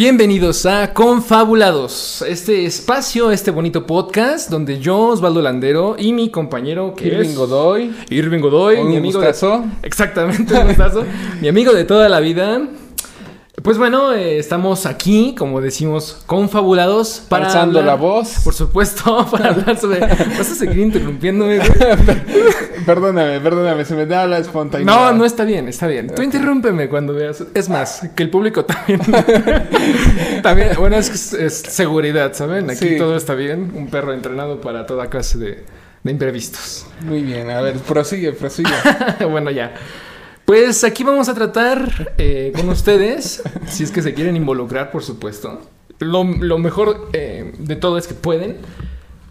Bienvenidos a Confabulados, este espacio, este bonito podcast donde yo, Osvaldo Landero y mi compañero que Irving es Godoy. Irving Godoy, mi amigo gustazo. de exactamente, mi amigo de toda la vida. Pues bueno, eh, estamos aquí, como decimos, confabulados para Alzando hablar- la voz. Por supuesto, para hablar sobre. Vas a seguir interrumpiéndome. perdóname, perdóname, se me da la espontaneidad. No, no está bien, está bien. Tú interrúmpeme cuando veas. Es más, que el público también. también, bueno, es, que es- es seguridad, ¿saben? Aquí Sí. todo está bien. Un perro entrenado para toda clase de, de imprevistos. Muy bien, a ver, prosigue, prosigue. bueno, ya. Pues aquí vamos a tratar eh, con ustedes, si es que se quieren involucrar, por supuesto. Lo, lo mejor eh, de todo es que pueden.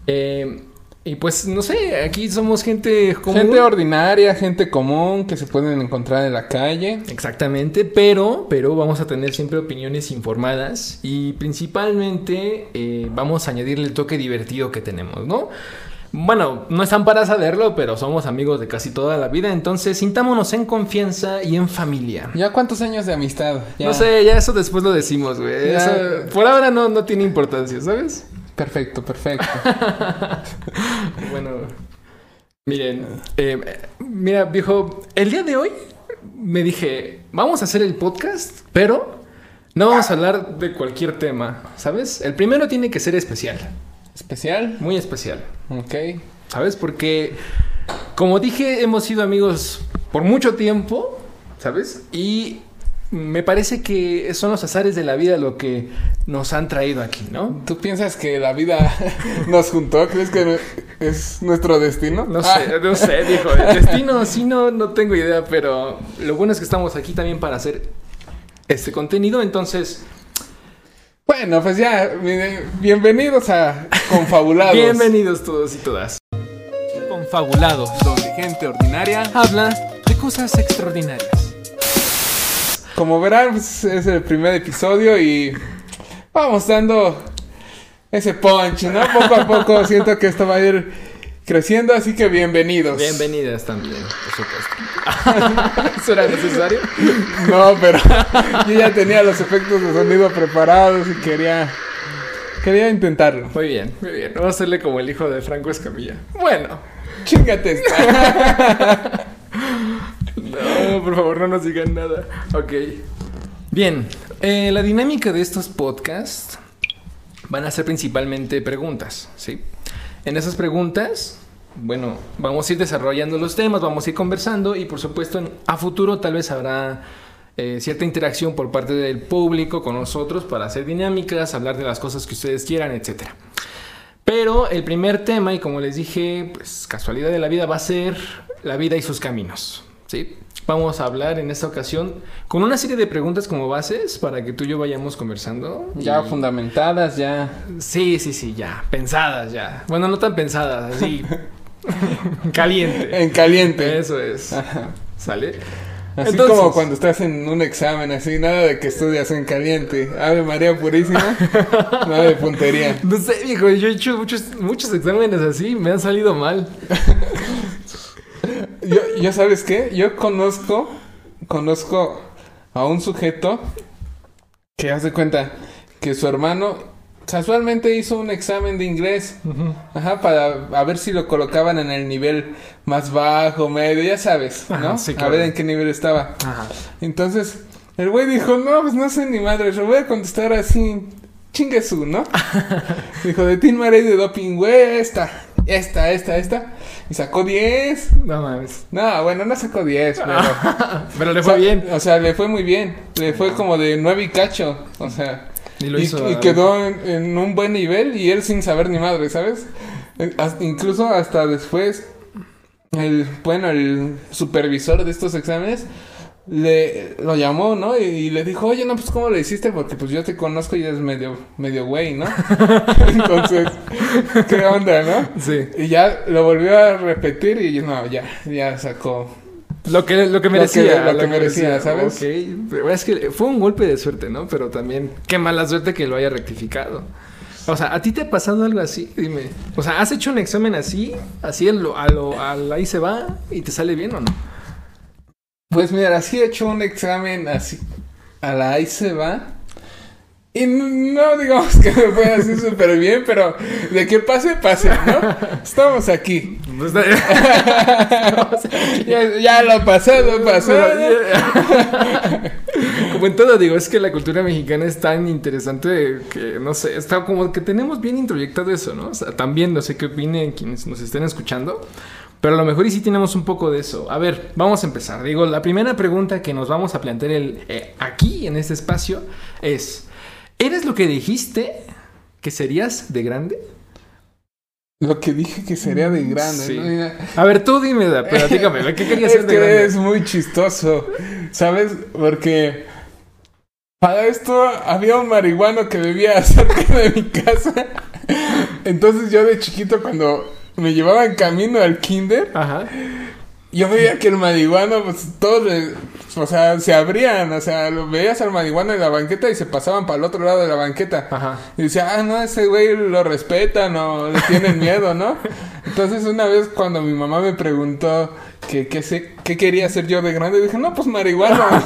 Eh, y pues, no sé, aquí somos gente común. gente ordinaria, gente común que se pueden encontrar en la calle. Exactamente, pero, pero vamos a tener siempre opiniones informadas y principalmente eh, vamos a añadirle el toque divertido que tenemos, ¿no? Bueno, no están para saberlo, pero somos amigos de casi toda la vida, entonces sintámonos en confianza y en familia. ¿Ya cuántos años de amistad? Ya. No sé, ya eso después lo decimos, güey. Por ahora no, no tiene importancia, ¿sabes? Perfecto, perfecto. Bueno, miren, eh, mira, viejo, el día de hoy me dije, vamos a hacer el podcast, pero no vamos a hablar de cualquier tema, ¿sabes? El primero tiene que ser especial, ¿Especial? muy especial, Ok. ¿sabes? Porque, como dije, hemos sido amigos por mucho tiempo, ¿sabes? Y me parece que son los azares de la vida lo que nos han traído aquí, ¿no? ¿Tú piensas que la vida nos juntó? ¿Crees que es nuestro destino? No Ah, sé, no sé, dijo. Destino, sí, no, no tengo idea, pero lo bueno es que estamos aquí también para hacer este contenido. Entonces, Bueno, pues ya, bienvenidos a Confabulados. bienvenidos todos y todas. Confabulados, Donde gente ordinaria. habla de cosas extraordinarias. Como verán, pues, es el primer episodio y vamos dando ese punch, ¿no? Poco a poco siento que esto va a ir creciendo, así que bienvenidos. Bienvenidas también, por supuesto. ¿Eso era necesario? No, pero yo ya tenía los efectos de sonido preparados y quería quería intentarlo. Muy bien, muy bien. Vamos a hacerle como el hijo de Franco Escamilla. Bueno, Chingate esta. No, por favor, no nos digan nada. Ok. Bien, eh, la dinámica de estos podcasts van a ser principalmente preguntas, ¿sí? En esas preguntas, bueno, vamos a ir desarrollando los temas, vamos a ir conversando y por supuesto a futuro tal vez habrá eh, cierta interacción por parte del público con nosotros para hacer dinámicas, hablar de las cosas que ustedes quieran, etcétera. Pero el primer tema, y como les dije, pues casualidad de la vida, va a ser la vida y sus caminos. ¿Sí? Vamos a hablar en esta ocasión con una serie de preguntas como bases para que tú y yo vayamos conversando. Ya Y- fundamentadas, ya. Sí, sí, sí, ya. Pensadas ya. Bueno, no tan pensadas, así. Caliente. En caliente. Eso es. Ajá. ¿Sale? Así Entonces- como cuando estás en un examen, así, nada de que estudias en caliente. Ave María Purísima, nada de puntería. No sé, viejo, yo he hecho muchos, muchos exámenes así, me han salido mal. Yo, yo ¿sabes qué? Yo conozco, conozco a un sujeto que hace cuenta que su hermano casualmente hizo un examen de inglés. Ajá, para a ver si lo colocaban en el nivel más bajo, medio, ya sabes, ¿no? Ajá, sí, A ver en qué nivel estaba. Ajá. Entonces, el güey dijo, no, pues no sé ni madre, lo voy a contestar así, chingue su, ¿no? dijo, de Tin Maray de doping, güey, esta, esta, esta, esta. Y sacó 10. No mames. No, bueno, no sacó 10, pero... Pero le o fue sea, bien. O sea, le fue muy bien. Le fue como de 9 y cacho. O sea... Y lo hizo. y quedó en, en un buen nivel y él sin saber ni madre, ¿sabes? Eh, hasta- incluso hasta después, el, bueno, el supervisor de estos exámenes le lo llamó, ¿no? Y, y le dijo, oye, no, pues ¿cómo le hiciste? Porque pues yo te conozco y eres medio, medio güey, ¿no? Entonces, ¿qué onda, no? Sí. Y ya lo volvió a repetir y no, ya, ya sacó. Lo que, lo que merecía. lo que merecía, ¿sabes? Ok. Pero es que fue un golpe de suerte, ¿no? Pero también, qué mala suerte que lo haya rectificado. O sea, ¿a ti te ha pasado algo así? Dime. O sea, ¿has hecho un examen así? Así a lo, a lo, ahí se va y te sale bien o no? Pues mira, así he hecho un examen así a la ahí se va. Y no digamos que me fue así súper bien, pero de que pase, pase, ¿no? Estamos aquí. Pues, Ya, ya lo pasado, pasado. como en todo, digo, es que la cultura mexicana es tan interesante que, no sé, está como que tenemos bien introyectado eso, ¿no? O sea, también no sé qué opinen quienes nos estén escuchando, pero a lo mejor y sí tenemos un poco de eso. A ver, vamos a empezar. Digo, la primera pregunta que nos vamos a plantear el, eh, aquí, en este espacio, es, ¿eres lo que dijiste que serías de grande? Lo que dije que sería de grande, Sí. ¿no? Mira, A ver, tú dime, platícame, ¿qué querías ser de que grande? es muy chistoso, ¿sabes? Porque para esto había un marihuano que vivía cerca de mi casa. Entonces yo de chiquito cuando me llevaban camino al kinder, Ajá. Yo veía que el marihuano, pues todos, le- o sea, se abrían, o sea, lo veías al marihuano en la banqueta y se pasaban para el otro lado de la banqueta. Ajá. Y decía, ah, no, ese güey lo respetan o le tienen miedo, ¿no? Entonces una vez cuando mi mamá me preguntó que qué sé- qué quería hacer yo de grande, dije, no, pues marihuana.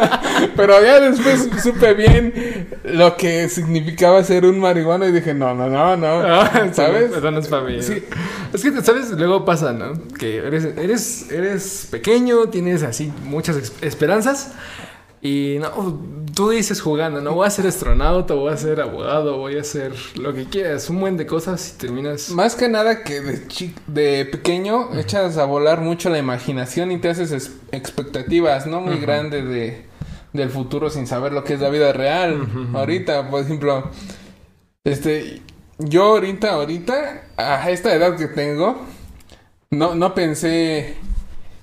Pero ya después supe bien lo que significaba ser un marihuano y dije, no, no, no, no. Ah, ¿Sabes? Eso no es para mí. Sí. Es que, ¿sabes? Luego pasa, ¿no? Que eres, eres, eres pequeño, tienes así muchas esperanzas. Y no, tú dices jugando, no voy a ser astronauta, voy a ser abogado, voy a hacer lo que quieras, un buen de cosas y terminas. Más que nada que de, chi- de pequeño echas a volar mucho la imaginación y te haces es- expectativas, ¿no? Muy Ujú. grandes de, del futuro sin saber lo que es la vida real. Ujú, ujú. Ahorita, por ejemplo, este, yo ahorita, ahorita, a esta edad que tengo, no, no pensé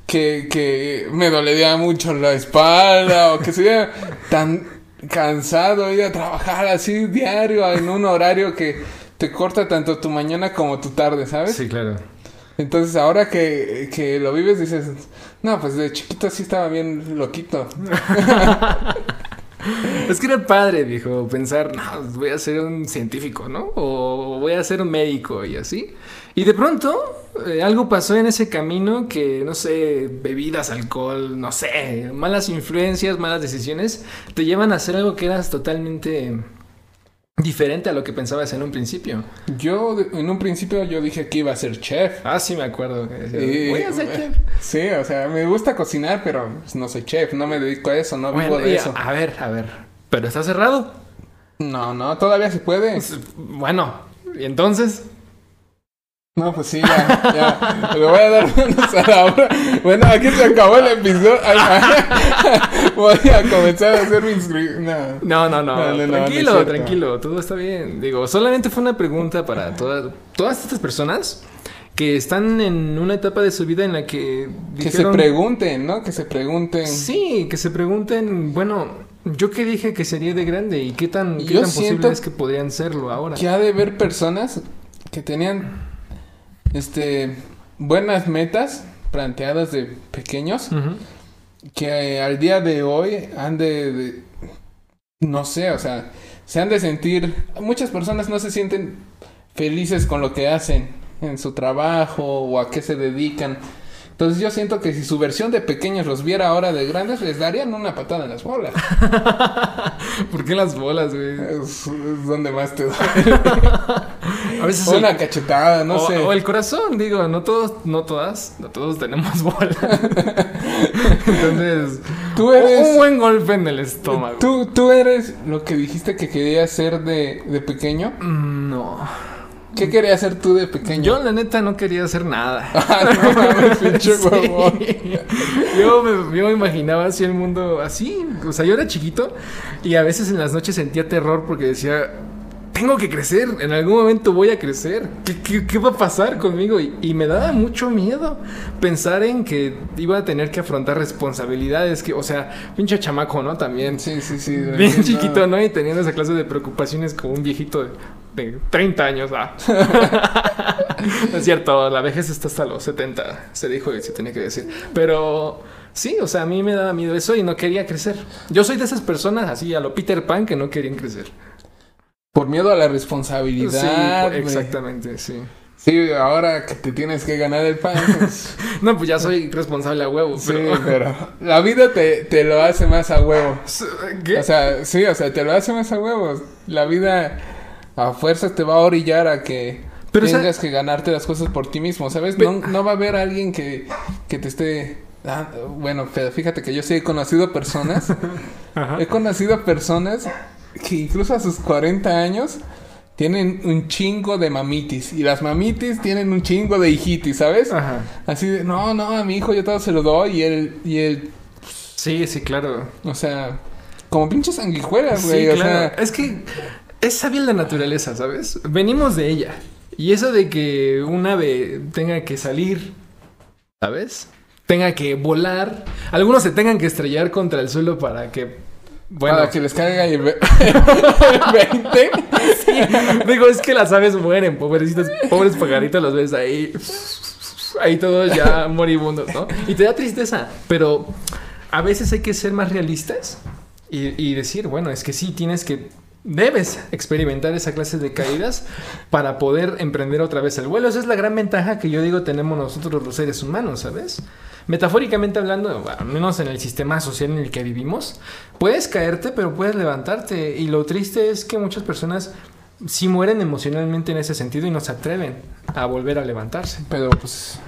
que, que me dolería mucho la espalda o que sería tan cansado ir a trabajar así diario en un horario que te corta tanto tu mañana como tu tarde, ¿sabes? Sí, claro. Entonces ahora que, que lo vives dices, no, pues de chiquito sí estaba bien loquito. Es que era padre, viejo, pensar, no, voy a ser un científico, ¿no? O voy a ser un médico y así. Y de pronto eh, algo pasó en ese camino que, no sé, bebidas, alcohol, no sé, malas influencias, malas decisiones, te llevan a hacer algo que eras totalmente diferente a lo que pensabas en un principio. Yo de- en un principio yo dije que iba a ser chef. Ah, sí me acuerdo. Y- voy a ser chef. Sí, o sea, me gusta cocinar, pero pues, no soy chef, no me dedico a eso, no vivo Bueno, de y eso. a ver, a ver, pero está cerrado. No, no, todavía se puede. Pues, Bueno, y entonces... No, pues sí, ya, ya. Le voy a dar manos a la obra. Bueno, aquí se acabó el episodio. Ay, ay. Voy a comenzar a hacer mis... gri- No. No, no, no. No, no, no, tranquilo, tranquilo. Todo está bien. Digo, solamente fue una pregunta para todas, todas estas personas que están en una etapa de su vida en la que Que se dijeron- pregunten, ¿no? Que se pregunten. Sí, que se pregunten, bueno, yo qué dije que sería de grande y qué tan, qué Yo tan posible es que podrían serlo ahora. Que ha de ver personas que tenían, este, buenas metas planteadas de pequeños. Que eh, al día de hoy han de, de- no sé, o sea, se han de sentir, muchas personas no se sienten felices con lo que hacen en su trabajo o a qué se dedican. Entonces yo siento que si su versión de pequeños los viera ahora de grandes, les darían una patada en las bolas. ¿Por qué las bolas, güey? Es, es donde más te duele. A veces O el- una cachetada, no o, sé. o el corazón, digo, no todos, no todas, no todos tenemos bolas. Entonces, Tú eres- un buen golpe en el estómago. ¿Tú, tú eres lo que dijiste que querías ser de, de pequeño. Mm, No. ¿Qué querías ser tú de pequeño? Yo, la neta, no quería hacer nada. Ah, no mames, pinche huevón. Yo me, yo me imaginaba así el mundo así. O sea, yo era chiquito y a veces en las noches sentía terror porque decía, tengo que crecer, en algún momento voy a crecer. ¿Qué, qué- qué va a pasar conmigo? Y, y me daba mucho miedo pensar en que iba a tener que afrontar responsabilidades. Que, o sea, pinche chamaco, ¿no? También. Sí, sí, sí. Bien no. chiquito, ¿no? Y teniendo esa clase de preocupaciones como un viejito de, de 30 años. Ah. es cierto, la vejez está hasta los 70, se dijo y se tenía que decir. Pero sí, o sea, a mí me daba miedo eso y no quería crecer. Yo soy de esas personas así, a lo Peter Pan, que no querían crecer. Por miedo a la responsabilidad. sí, exactamente, sí. Sí, ahora que te tienes que ganar el pan. pues, No, pues ya soy responsable a huevo, sí, pero... pero la vida te, te lo hace más a huevo. ¿Qué? O sea, sí, o sea, te lo hace más a huevos. La vida a fuerzas te va a orillar a que Pero, tengas que ganarte las cosas por ti mismo, ¿sabes? No, no va a haber alguien que, que te esté... ah, bueno, pero fíjate que yo sí he conocido personas, Ajá. he conocido personas que incluso a sus 40 años tienen un chingo de mamitis y las mamitis tienen un chingo de hijitis, ¿sabes? Ajá. Así de, no, no, a mi hijo yo todo se lo doy y él, y él, Sí, sí, claro. o sea, como pinches sanguijuelas, Sí, güey, o claro. sea... Es que es sabia la naturaleza, ¿sabes? Venimos de ella. Y eso de que un ave tenga que salir, ¿sabes? Tenga que volar. Algunos se tengan que estrellar contra el suelo para que... Bueno, Para que les caiga el ve- 20. digo, es que las aves mueren, pobrecitos, pobres pajaritos, los ves ahí, ahí todos ya moribundos, ¿no? Y te da tristeza, pero a veces hay que ser más realistas y, y decir, bueno, es que sí, tienes que, debes experimentar esa clase de caídas para poder emprender otra vez el vuelo. Esa es la gran ventaja que yo digo tenemos nosotros los seres humanos, ¿sabes? Metafóricamente hablando, al menos en el sistema social en el que vivimos, puedes caerte, pero puedes levantarte. Y lo triste es que muchas personas sí mueren emocionalmente en ese sentido y no se atreven a volver a levantarse. Pero pues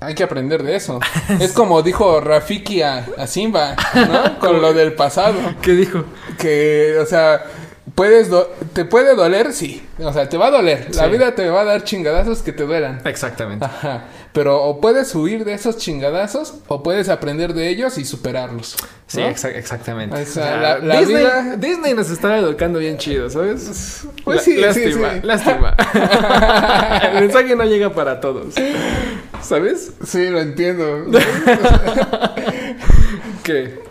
hay que aprender de eso. Es como dijo Rafiki a, a Simba, ¿no? Con lo del pasado. ¿Qué dijo? Que, o sea, puedes do- te puede doler, sí. O sea, te va a doler. La Sí. vida te va a dar chingadazos que te duelan. Exactamente. Ajá. Pero o puedes huir de esos chingadazos o puedes aprender de ellos y superarlos. Sí, exactamente. O sea, la- la Disney, vida- Disney nos está educando bien chido, ¿sabes? Pues sí, sí, lástima, sí. lástima. El mensaje no llega para todos. ¿Sabes? Sí, lo entiendo. ¿Qué?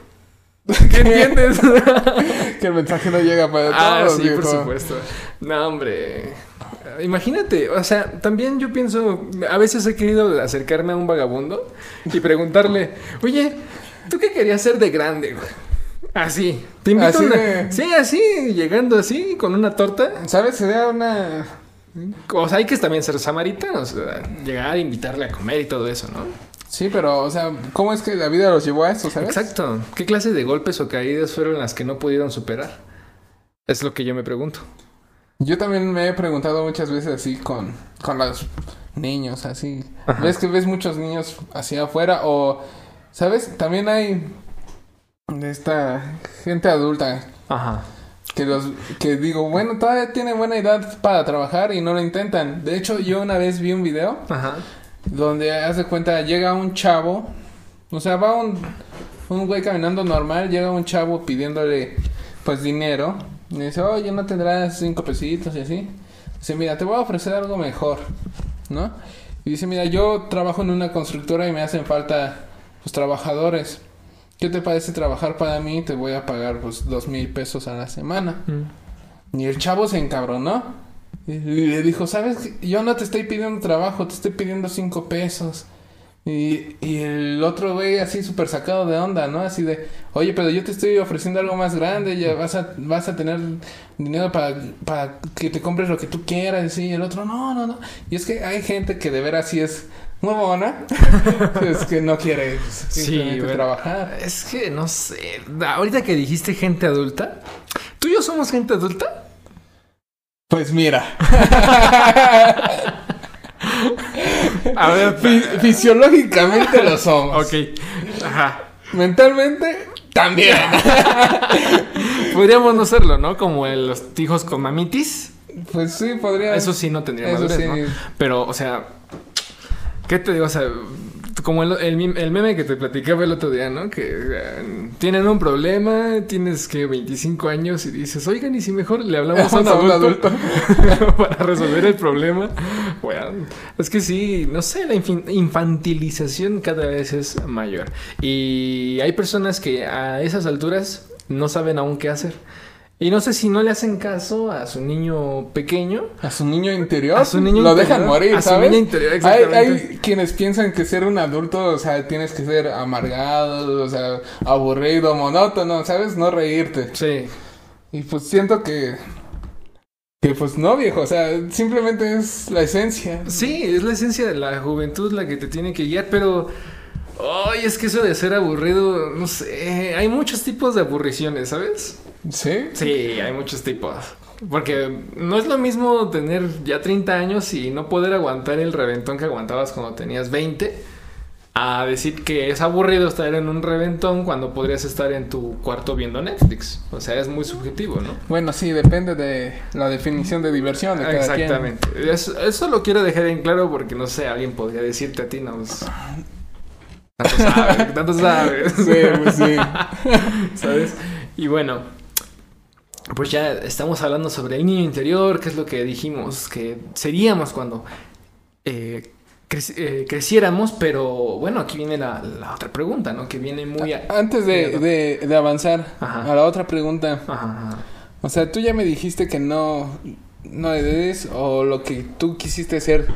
¿Qué entiendes? que el mensaje no llega para ah, todos, sí, viejo. por supuesto. No, hombre. Imagínate, o sea, también yo pienso, a veces he querido acercarme a un vagabundo y preguntarle, oye, ¿tú qué querías ser de grande, güey? Así, te invito Así a una... de- Sí, así, llegando así, con una torta. ¿Sabes? Sería una... O sea, hay que también ser samaritanos, llegar, invitarle a comer y todo eso, ¿no? Sí, pero, o sea, ¿cómo es que la vida los llevó a sabes? Exacto. ¿Qué clase de golpes o caídas fueron las que no pudieron superar? Es lo que yo me pregunto. Yo también me he preguntado muchas veces así con, con los niños, así. Ajá. ¿Ves que ves muchos niños así afuera? O, ¿sabes? También hay de esta gente adulta Ajá. que los que digo, bueno, todavía tienen buena edad para trabajar y no lo intentan. De hecho, yo una vez vi un video Ajá. Donde haz de cuenta llega un chavo, o sea, va un un güey caminando normal, llega un chavo pidiéndole pues dinero, y dice, "Oye, no tendrás cinco pesitos y así." Dice, "Mira, te voy a ofrecer algo mejor." ¿No? Y dice, "Mira, yo trabajo en una constructora y me hacen falta pues trabajadores. ¿Qué te parece trabajar para mí? Te voy a pagar pues dos mil pesos a la semana." Mm. Y el chavo se encabronó. Y le dijo, ¿sabes? Yo no te estoy pidiendo trabajo, te estoy pidiendo cinco pesos. Y, y el otro güey así súper sacado de onda, ¿no? Así de, oye, pero yo te estoy ofreciendo algo más grande, ya vas a, vas a tener dinero para, para que te compres lo que tú quieras. Y el otro, no, no, no. Y es que hay gente que de veras sí es huevona, es que no quiere simplemente bueno. trabajar. Es que no sé. Ahorita que dijiste gente adulta, ¿tú y yo somos gente adulta? Pues mira, A ver, fi- fisiológicamente lo somos. ok. Ajá. Mentalmente, también. Podríamos no serlo, ¿no? Como el- los hijos con mamitis. Pues sí, podría. Eso sí no tendría madurez, sí. ¿no? Pero, o sea, ¿qué te digo? O sea, como el, el el meme que te platicaba el otro día, ¿no? Que eh, tienen un problema, tienes que 25 años y dices, oigan, y si mejor le hablamos a un adulto, para resolver el problema. Bueno, es que sí, no sé, la infantilización cada vez es mayor. Y hay personas que a esas alturas no saben aún qué hacer. Y no sé si no le hacen caso a su niño pequeño. A su niño interior. A su niño Lo interior. dejan morir, A su ¿sabes? niño interior, hay, hay quienes piensan que ser un adulto, o sea, tienes que ser amargado, o sea, aburrido, monótono, ¿sabes? No reírte. Sí. Y pues siento que Que pues no, viejo, o sea, simplemente es la esencia. Sí, es la esencia de la juventud la que te tiene que guiar, pero... Ay, es que eso de ser aburrido, no sé, hay muchos tipos de aburriciones, ¿sabes? ¿Sí? Sí, hay muchos tipos. Porque no es lo mismo tener ya 30 años y no poder aguantar el reventón que aguantabas cuando tenías 20 a decir que es aburrido estar en un reventón cuando podrías estar en tu cuarto viendo Netflix. O sea, es muy subjetivo, ¿no? Bueno, sí, depende de la definición de diversión de cada quien. Exactamente. Eso, eso lo quiero dejar en claro porque no sé, alguien podría decirte a ti, no. Tanto sabes, tanto sabes. Sí, pues sí. ¿Sabes? Y bueno, pues ya estamos hablando sobre el niño interior, que es lo que dijimos que seríamos cuando eh, eh, creciéramos, pero bueno, aquí viene la, la otra pregunta, ¿no? Que viene muy... a- Antes de, de, de avanzar Ajá. a la otra pregunta, Ajá, ajá. o sea, tú ya me dijiste que no, no eres o lo que tú quisiste ser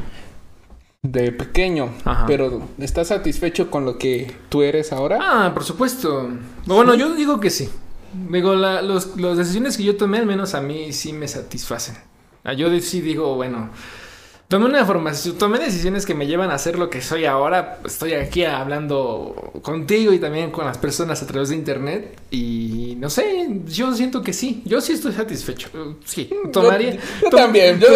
de pequeño, Ajá. pero ¿estás satisfecho con lo que tú eres ahora? Ah, por supuesto. Bueno, yo digo que sí. Digo, la- los, las decisiones que yo tomé, al menos a mí, sí me satisfacen. Ah, Yo sí digo, bueno, tomé una formación, tomé decisiones que me llevan a ser lo que soy ahora. Estoy aquí hablando contigo y también con las personas a través de internet. Y no sé, yo siento que sí. Yo sí estoy satisfecho. Eh, Sí, tomaría. Yo, yo tom- también, yo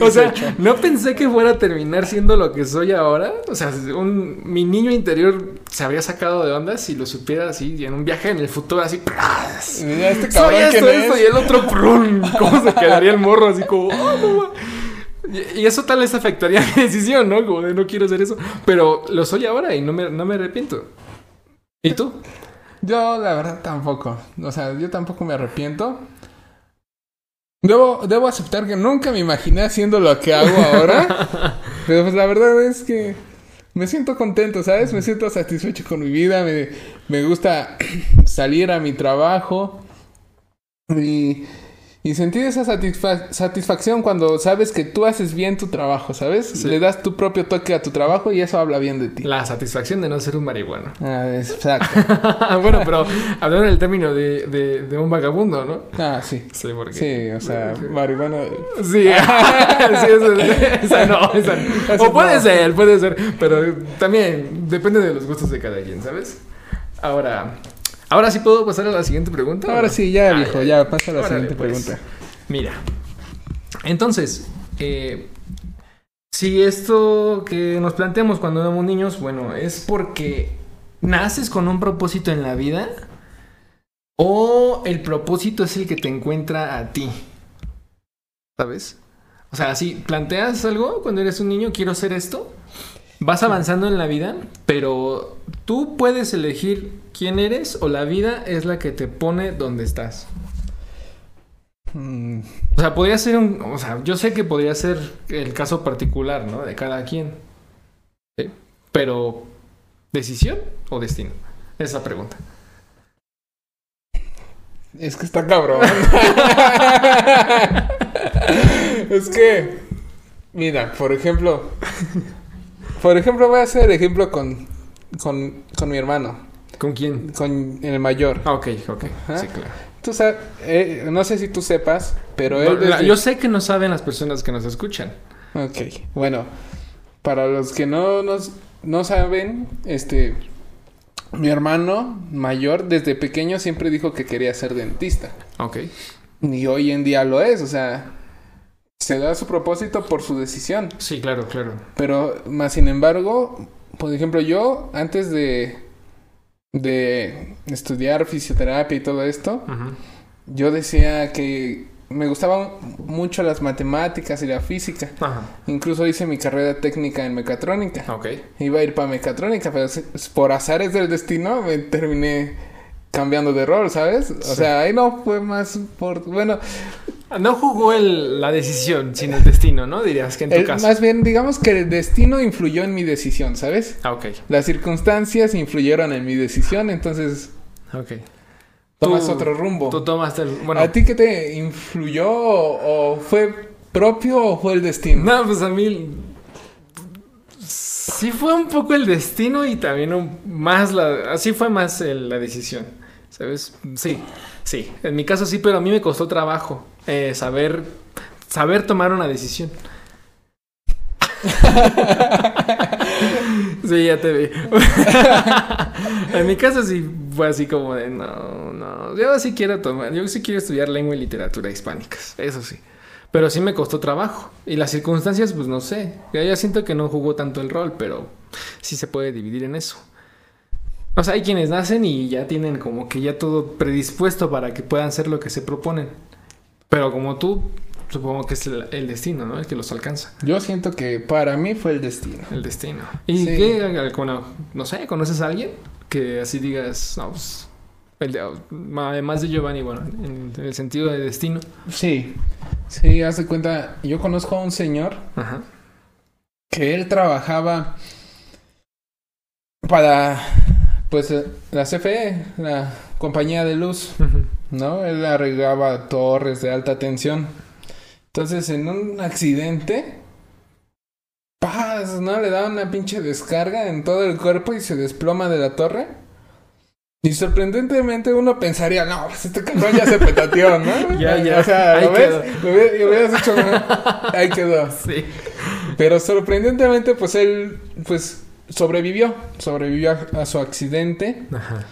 O sea, no pensé que fuera a terminar siendo lo que soy ahora. O sea, un, mi niño interior se habría sacado de onda si lo supiera así en un viaje en el futuro, así. este Soy esto, ¿quién esto, es? y el otro, ¡prun! ¿Cómo se quedaría el morro? Así como, "Oh, no ma". Y, eso tal vez afectaría mi decisión, ¿no? Como de no quiero hacer eso. Pero lo soy ahora y no me, no me arrepiento. ¿Y tú? Yo, la verdad, tampoco. O sea, yo tampoco me arrepiento. Debo, debo aceptar que nunca me imaginé haciendo lo que hago ahora. pero pues la verdad es que me siento contento, ¿sabes? Me siento satisfecho con mi vida. Me, me gusta salir a mi trabajo. Y, y sentir esa satisfa- satisfacción cuando sabes que tú haces bien tu trabajo, ¿sabes? Sí. Le das tu propio toque a tu trabajo y eso habla bien de ti. La satisfacción de no ser un marihuano. Ah, exacto. bueno, pero hablando en el término de, de, de un vagabundo, ¿no? Ah, sí. Sí, porque... Sí, o sea, marihuana. Sí, sí, esa, esa no, esa no. O puede ser, puede ser, pero también depende de los gustos de cada quien, ¿sabes? Ahora, ahora sí puedo pasar a la siguiente pregunta. Ahora sí, ya, Ah, viejo, ya, pasa a la siguiente pues. pregunta. Mira, entonces, eh, si esto que nos planteamos cuando éramos niños, bueno, es porque naces con un propósito en la vida o el propósito es el que te encuentra a ti, ¿sabes? O sea, si planteas algo cuando eres un niño, quiero hacer esto, vas avanzando en la vida, pero tú puedes elegir quién eres o la vida es la que te pone donde estás. Mm, O sea, podría ser un. O sea, yo sé que podría ser el caso particular, ¿no? De cada quien. ¿Sí? Pero, ¿decisión o destino? Esa pregunta. es que está cabrón. es que, mira, por ejemplo, por ejemplo, voy a hacer el ejemplo con, con, con mi hermano, ¿Con quién? con el mayor. Ah, ok, ok. Ajá. Sí, claro. Tú sabes, eh, no sé si tú sepas, pero él. No, la- desde- yo sé que no saben las personas que nos escuchan. Ok, bueno, para los que no nos no saben, este mi hermano mayor desde pequeño siempre dijo que quería ser dentista Ok. y hoy en día lo es, o sea, se da su propósito por su decisión, Sí, claro, claro. pero más sin embargo, por ejemplo, yo antes de de estudiar fisioterapia y todo esto, yo decía que me gustaban mucho las matemáticas y la física. Ajá. Incluso hice mi carrera técnica en mecatrónica. Ok. Iba a ir para mecatrónica, pero por azares del destino me terminé cambiando de rol, ¿sabes? O Sí. sea, ahí no fue más por... Bueno, No jugó el- la decisión, sino el destino, ¿no? Dirías que en tu el- caso. más bien digamos que el destino influyó en mi decisión, ¿sabes? Ah, ok. Las circunstancias influyeron en mi decisión, entonces Ok. tomas Tú- otro rumbo. Tú tomaste el. Bueno, ¿A ti qué te influyó o, o fue propio o fue el destino? No, pues a mí. Sí fue un poco el destino y también un- más la. Así fue más el- la decisión. ¿Sabes? Sí. Sí, en mi caso sí, pero a mí me costó trabajo eh, saber, saber tomar una decisión. sí, ya te vi. en mi caso sí fue así como de no, no. Yo sí quiero tomar, yo sí quiero estudiar lengua y literatura hispánicas, eso sí. Pero sí me costó trabajo. Y las circunstancias, pues no sé. Ya, ya siento que no jugó tanto el rol, pero sí se puede dividir en eso. O sea, hay quienes nacen y ya tienen como que ya todo predispuesto para que puedan ser lo que se proponen. Pero como tú, supongo que es el, el destino, ¿no? El que los alcanza. Yo siento que para mí fue el destino. El destino. ¿Y Sí. qué? Bueno, no sé, ¿conoces a alguien? Que así digas, no, pues, el de- además de Giovanni, bueno, en, en el sentido de destino. Sí. Sí, haz de cuenta, yo conozco a un señor Ajá. que él trabajaba para, pues, la CFE, la compañía de luz, Ujú. ¿No? Él arreglaba torres de alta tensión. Entonces, en un accidente, ¡paz! ¿no? Le da una pinche descarga en todo el cuerpo y se desploma de la torre. Y sorprendentemente uno pensaría, no, pues este cabrón ya se petateó, ¿no? Ya, ya. O sea, Ahí ¿lo ves? quedó. Lo hubiera- lo ¿no? ahí quedó. Sí. Pero sorprendentemente, pues él, pues, sobrevivió. Sobrevivió a, a su accidente. Ajá.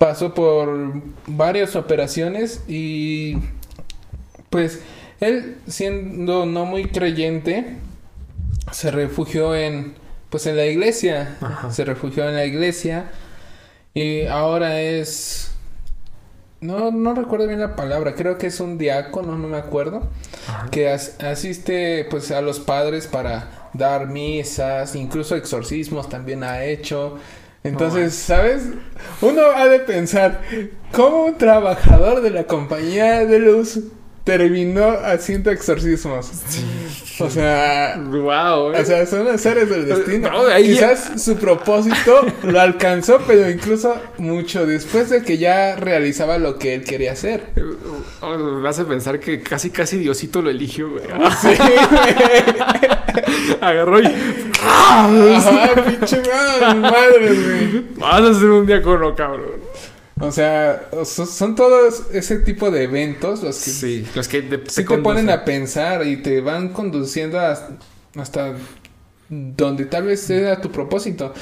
Pasó por varias operaciones y, pues, él siendo no muy creyente, se refugió en, pues, en la iglesia. Ajá. Se refugió en la iglesia y ahora es... No, no recuerdo bien la palabra, creo que es un diácono, no me acuerdo Ajá. que as- asiste pues a los padres para dar misas, incluso exorcismos también ha hecho. Entonces, ¿sabes? Uno ha de pensar, ¿cómo un trabajador de la compañía de luz terminó haciendo exorcismos? O sea, Wow. o sea, son los seres del destino. No, ahí- Quizás su propósito lo alcanzó, pero incluso mucho después de que ya realizaba lo que él quería hacer. Oh, Me hace pensar que casi, casi Diosito lo eligió, güey. Sí, güey. Agarró y. Ajá, pinche madre, madre, güey. Vas a ser un diácono, cabrón. O sea, son todos ese tipo de eventos los que sí, Sí, los que te, te ponen a pensar y te van conduciendo hasta, hasta donde tal vez sea tu propósito.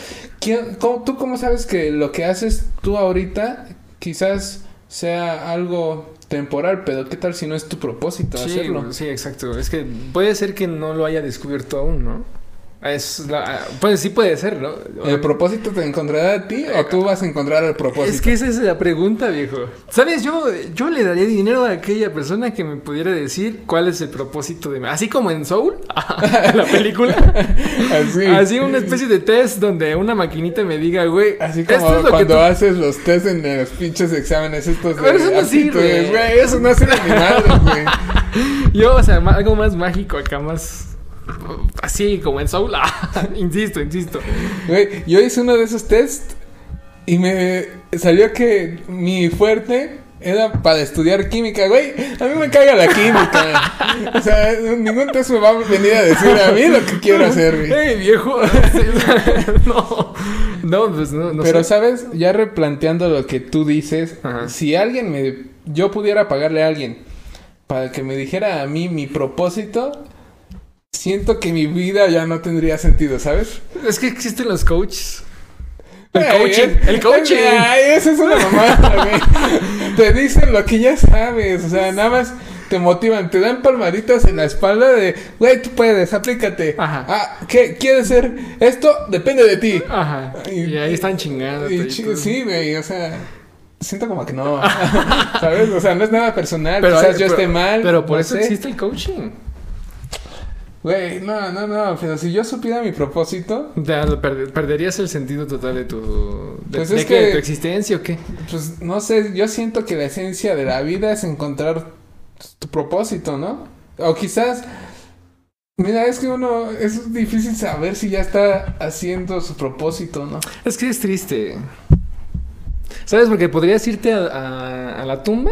¿Quién- cómo- ¿Tú cómo sabes que lo que haces tú ahorita quizás sea algo temporal, pero qué tal si no es tu propósito Sí, hacerlo? sí, exacto. Es que puede ser que no lo haya descubierto aún, ¿no? Es la- pues sí puede ser, ¿no? ¿El propósito te encontrará a ti o tú vas a encontrar el propósito? Es que esa es la pregunta, viejo. ¿Sabes? Yo, yo le daría dinero a aquella persona que me pudiera decir cuál es el propósito de... Así como en Soul, la película. Así. Así una especie de test donde una maquinita me diga, güey, Así esto como es lo que cuando tú- haces los test en los pinches exámenes estos de Pero eso no aptitudes, sirve. güey, eso no sirve ni madre, güey. Yo, o sea, algo más mágico acá, más... Así como en Soul. Ah, insisto, insisto. Güey, yo hice uno de esos tests y me salió que mi fuerte era para estudiar química, güey. A mí me caga la química. O sea, ningún test me va a venir a decir a mí lo que quiero hacer, güey. ¡Ey, viejo! no, no, pues no, no Pero sé. sabes, ya replanteando lo que tú dices, Ajá. si alguien me yo pudiera pagarle a alguien para que me dijera a mí mi propósito, siento que mi vida ya no tendría sentido, ¿sabes? Es que existen los coaches. El coaching, es- el coaching. Ay, eso es una mamada, güey. Te dicen lo que ya sabes, o sea, nada más te motivan, te dan palmaditas en la espalda de, güey, tú puedes, aplícate. Ajá. Ah, ¿qué quieres ser? Esto depende de ti. Ajá. Y- Y ahí están chingando. Y chi- sí, güey, o sea, siento como que no, ¿sabes? O sea, no es nada personal, Pero, quizás yo pero- esté mal. Pero por no eso sé. existe el coaching. Güey, no, no, no, pero si yo supiera mi propósito, Ya, perderías el sentido total de tu. De, Pues de es qué? que- ¿De tu existencia o qué? pues no sé, yo siento que la esencia de la vida es encontrar tu propósito, ¿no? O quizás, mira, es que uno, es difícil saber si ya está haciendo su propósito, ¿no? Es que es triste. ¿Sabes? Porque podrías irte a, a- a la tumba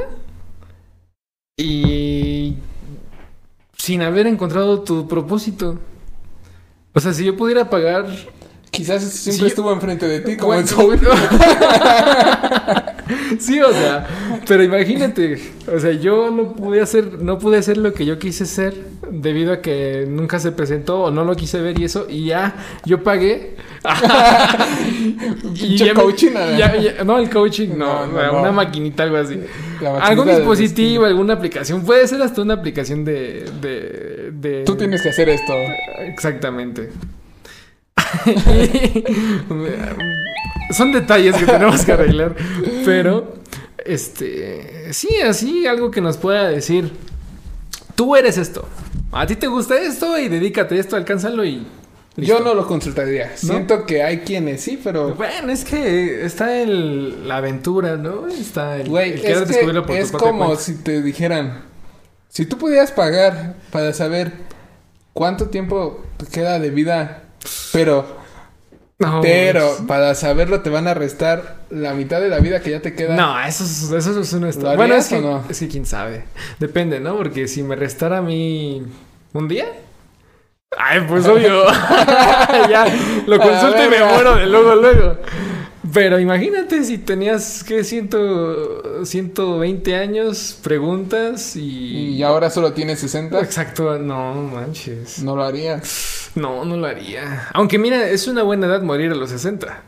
y. sin haber encontrado tu propósito. O sea, si yo pudiera pagar. Quizás siempre Sí. estuvo enfrente de ti, como en Soul. sí, o sea, pero imagínate, o sea, yo no pude hacer, no pude hacer lo que yo quise ser debido a que nunca se presentó o no lo quise ver y eso, y ya, yo pagué. Pinche ya coaching, ¿no? ya- ya- no, el coaching, no, No, no, no. una maquinita, algo así. Maquinita Algún dispositivo, alguna aplicación, puede ser hasta una aplicación de, de, de- Tú tienes que hacer esto. Exactamente. Son detalles que tenemos que arreglar. Pero, este, sí, así algo que nos pueda decir. Tú eres esto. A ti te gusta esto y dedícate a esto, alcánzalo y. Yo no lo consultaría. Siento que hay quienes sí, pero... Bueno, es que está el, la aventura, ¿no? Está el, Güey, el es, que descubrirlo por tu es como cuenta. si te dijeran... Si tú pudieras pagar para saber cuánto tiempo te queda de vida, pero... No, pero pues, para saberlo te van a restar la mitad de la vida que ya te queda. No, eso es, eso es una ¿Lo historia. Bueno, es que, no? es que quién sabe. Depende, ¿no? Porque si me restara a mí un día. Ay, pues obvio. ya lo consulto y me verga. muero de luego, luego. Pero imagínate si tenías, ¿qué? Ciento, 120 años, preguntas y... Y ahora solo tienes 60. Exacto, no manches. No lo harías. No, no lo haría. Aunque mira, es una buena edad morir a los 60.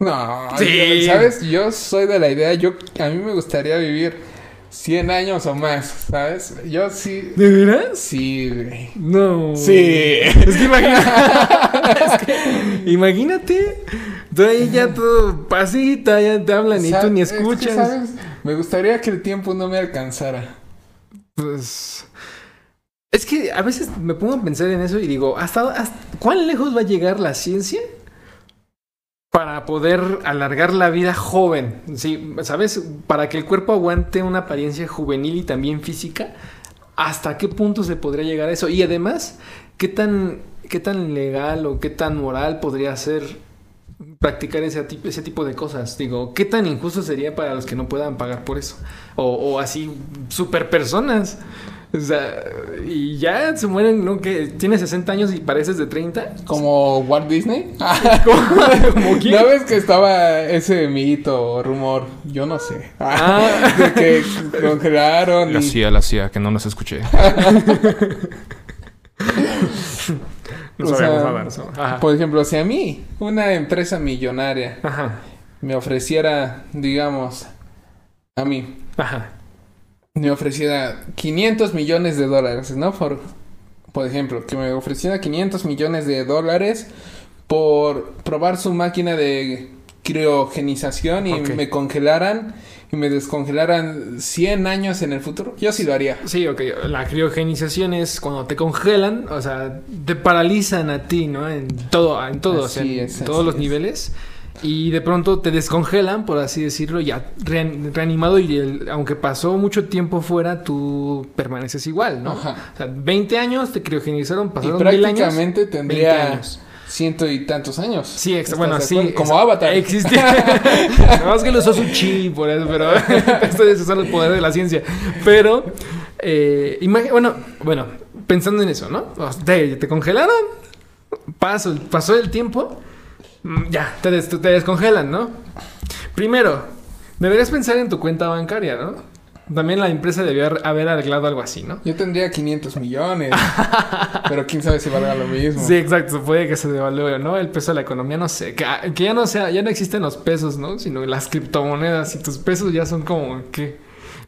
No, Sí. ¿sabes? Yo soy de la idea, yo a mí me gustaría vivir 100 años o más, ¿sabes? Yo sí ¿De veras? sí. güey. No. Sí. Es que imagínate. es que imagínate. Tú ahí ya todo pasita, ya te hablan y tú ni es que, escuchas. ¿sabes? Me gustaría que el tiempo no me alcanzara. Pues. Es que a veces me pongo a pensar en eso y digo, ¿hasta, hasta cuán lejos va a llegar la ciencia para poder alargar la vida joven? Sí, ¿sabes? Para que el cuerpo aguante una apariencia juvenil y también física. ¿Hasta qué punto se podría llegar a eso? Y además, ¿qué tan, qué tan legal o qué tan moral podría ser practicar ese tipo, ese tipo de cosas? Digo, ¿qué tan injusto sería para los que no puedan pagar por eso? O, o así, super personas. O sea, y ya se mueren, ¿no? Que tienes 60 años y pareces de 30. Como Walt Disney. ¿Como quién? ¿No ves que estaba ese mito o rumor? Yo no sé. Ah. de que congelaron. La y- CIA, la CIA, que no nos escuché. no O sabemos sea, nada. Ajá. Por ejemplo, si a mí una empresa millonaria Ajá. me ofreciera, digamos, a mí, Ajá. Me ofreciera 500 millones de dólares, ¿no? Por, por ejemplo, que me ofreciera 500 millones de dólares por probar su máquina de criogenización y me congelaran y me descongelaran 100 años en el futuro, yo sí lo haría. Sí, ok. La criogenización es cuando te congelan, o sea, te paralizan a ti, ¿no? En todo, en todo, o sea, Así en es, todos los es. niveles. Y de pronto te descongelan, por así decirlo, ya rean- reanimado y el- aunque pasó mucho tiempo fuera, tú permaneces igual, ¿no? Ajá. O sea, 20 años te criogenizaron, Y pasaron mil años. prácticamente 20 tendría años. ciento y tantos años. Sí, ex- ¿Estás bueno, sí. Como Avatar. Existía. Nada más que lo usó su chi por eso, pero esos son los poderes de la ciencia. Pero, eh, bueno, bueno, pensando en eso, ¿no? Te, te congelaron, pasó, pasó el tiempo, ya, te, des- te descongelan, ¿no? Primero, deberías pensar en tu cuenta bancaria, ¿no? También la empresa debió haber- arreglado algo así, ¿no? Yo tendría 500 millones. pero quién sabe si valga lo mismo. Sí, exacto, puede que se devalúe, ¿no? El peso de la economía, no sé, que, que ya no sea, ya no existen los pesos, ¿no? Sino las criptomonedas y tus pesos ya son como que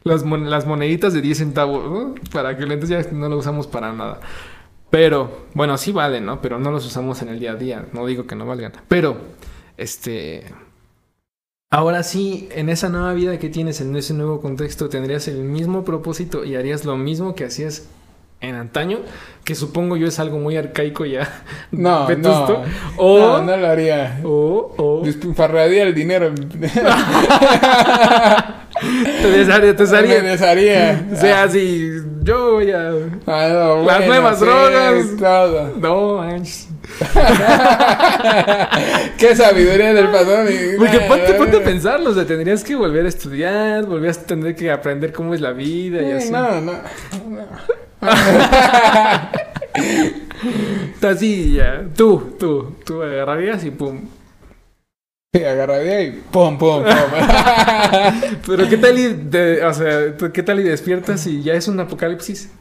las, mon- las moneditas de 10 centavos, ¿no? Para que entonces ya no lo usamos para nada. Pero, bueno, sí valen, ¿no? Pero no los usamos en el día a día, no digo que no valgan. Pero, este... Ahora sí, en esa nueva vida que tienes, en ese nuevo contexto, tendrías el mismo propósito y harías lo mismo que hacías en antaño, que supongo yo es algo muy arcaico ya. No, vetusto. no. O, No, no lo haría. o, o el dinero. te desharía, te Me desharía. desharía. O sea, si yo voy a... Ah, no, Las nuevas sí, drogas. todo. No, manches. Qué sabiduría del pasado. Porque ponte, ponte a pensarlo, o sea, tendrías que volver a estudiar, volvías a tener que aprender cómo es la vida y Sí, así. no, no. Así ya. Tú, tú, tú agarrarías y pum. Sí, agarraría y pum, pum, pum. Pero qué tal y, de- o sea, ¿qué tal y despiertas y ya es un apocalipsis?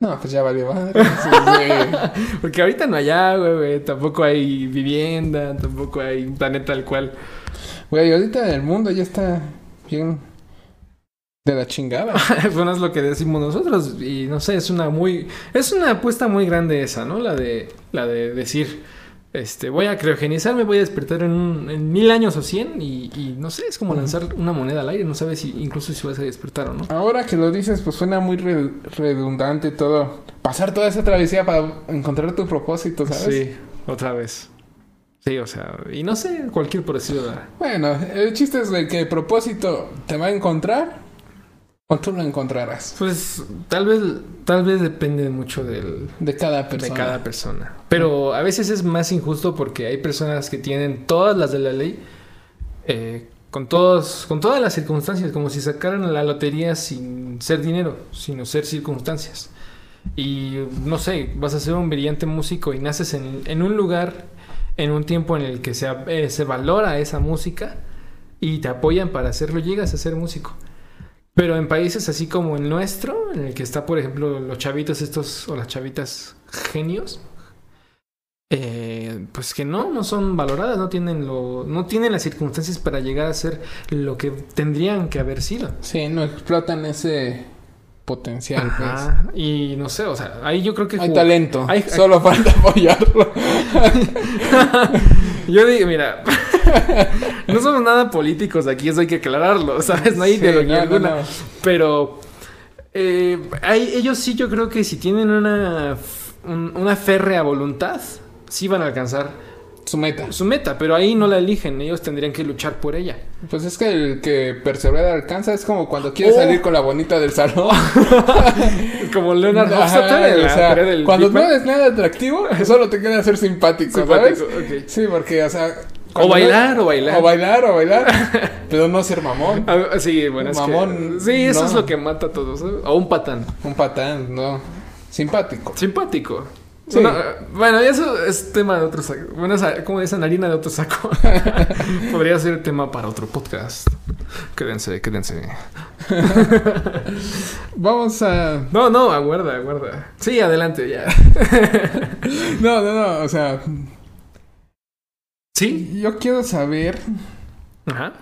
no, pues ya valió madre. Sí, sí. Porque ahorita no hay agua, güey. Tampoco hay vivienda, tampoco hay un planeta al cual. Güey, ahorita el mundo ya está bien de la chingada. bueno, es lo que decimos nosotros. Y no sé, es una muy. Es una apuesta muy grande esa, ¿no? La de. La de decir. Este, voy a criogenizarme, voy a despertar en, un- en mil años o cien y, y no sé, es como lanzar una moneda al aire, no sabes si incluso si vas a despertar o no. Ahora que lo dices, pues suena muy re- redundante todo. Pasar toda esa travesía para encontrar tu propósito, ¿sabes? Sí, otra vez. Sí, o sea, y no sé, cualquier. ¿verdad? Bueno, el chiste es de que el propósito te va a encontrar o tú lo encontrarás. Pues tal vez, tal vez depende mucho del, De cada de persona. cada persona. Pero a veces es más injusto porque hay personas que tienen todas las de la ley, eh, con, todos, con todas las circunstancias, como si sacaran la lotería sin ser dinero, sino ser circunstancias. Y no sé, vas a ser un brillante músico y naces en, en un lugar, en un tiempo en el que se, eh, se valora esa música y te apoyan para hacerlo, llegas a ser músico. Pero en países así como el nuestro, en el que está, por ejemplo, los chavitos estos o las chavitas genios, eh, pues que no, no son valoradas, no tienen lo, no tienen las circunstancias para llegar a ser lo que tendrían que haber sido. Sí, no explotan ese potencial. pues. Y no sé, o sea, ahí yo creo que Hay talento, Hay- solo falta apoyarlo. Yo digo, mira, no somos nada políticos aquí, eso hay que aclararlo, ¿sabes? No hay Sí, ideología no, alguna. no. Pero eh, hay- ellos sí, yo creo que si tienen una, un- una férrea voluntad, sí van a alcanzar Su meta. su meta, pero ahí no la eligen, ellos tendrían que luchar por ella. Pues es que el que persevera alcanza es como cuando quieres Oh. salir con la bonita del salón. Como Leonard Hofstadter o sea, cuando Big no eres nada atractivo, solo te queda ser simpático, Simpático, ¿sabes? ok. Sí, porque, o sea... O bailar, no- o bailar. O bailar, o bailar. pero no ser mamón. Ah, Sí, bueno, es Mamón, que... Sí, eso no. es lo que mata a todos. ¿sabes? O un patán. Un patán, no. Simpático. Simpático. Sí. No, bueno, eso es tema de otro saco. Bueno, como esa harina de otro saco. Podría ser tema para otro podcast. Quédense, quédense. Vamos a... No, no, aguarda, aguarda. Sí, adelante, ya. No, no, no, o sea... ¿Sí? Yo quiero saber Ajá.